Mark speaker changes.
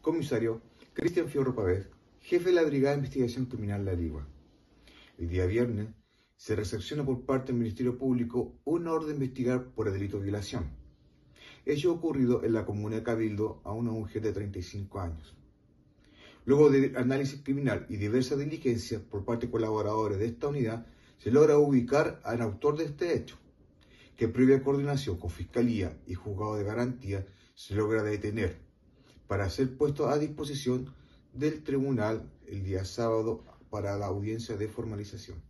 Speaker 1: Comisario Cristian Fiorro Pavés, jefe de la Brigada de Investigación Criminal La Ligua. El día viernes se recepciona por parte del Ministerio Público una orden de investigar por el delito de violación. Hecho ocurrido en la comuna de Cabildo a una mujer de 35 años. Luego de análisis criminal y diversas diligencias por parte de colaboradores de esta unidad, se logra ubicar al autor de este hecho, que previa coordinación con Fiscalía y Juzgado de Garantía se logra detener para ser puesto a disposición del tribunal el día sábado para la audiencia de formalización.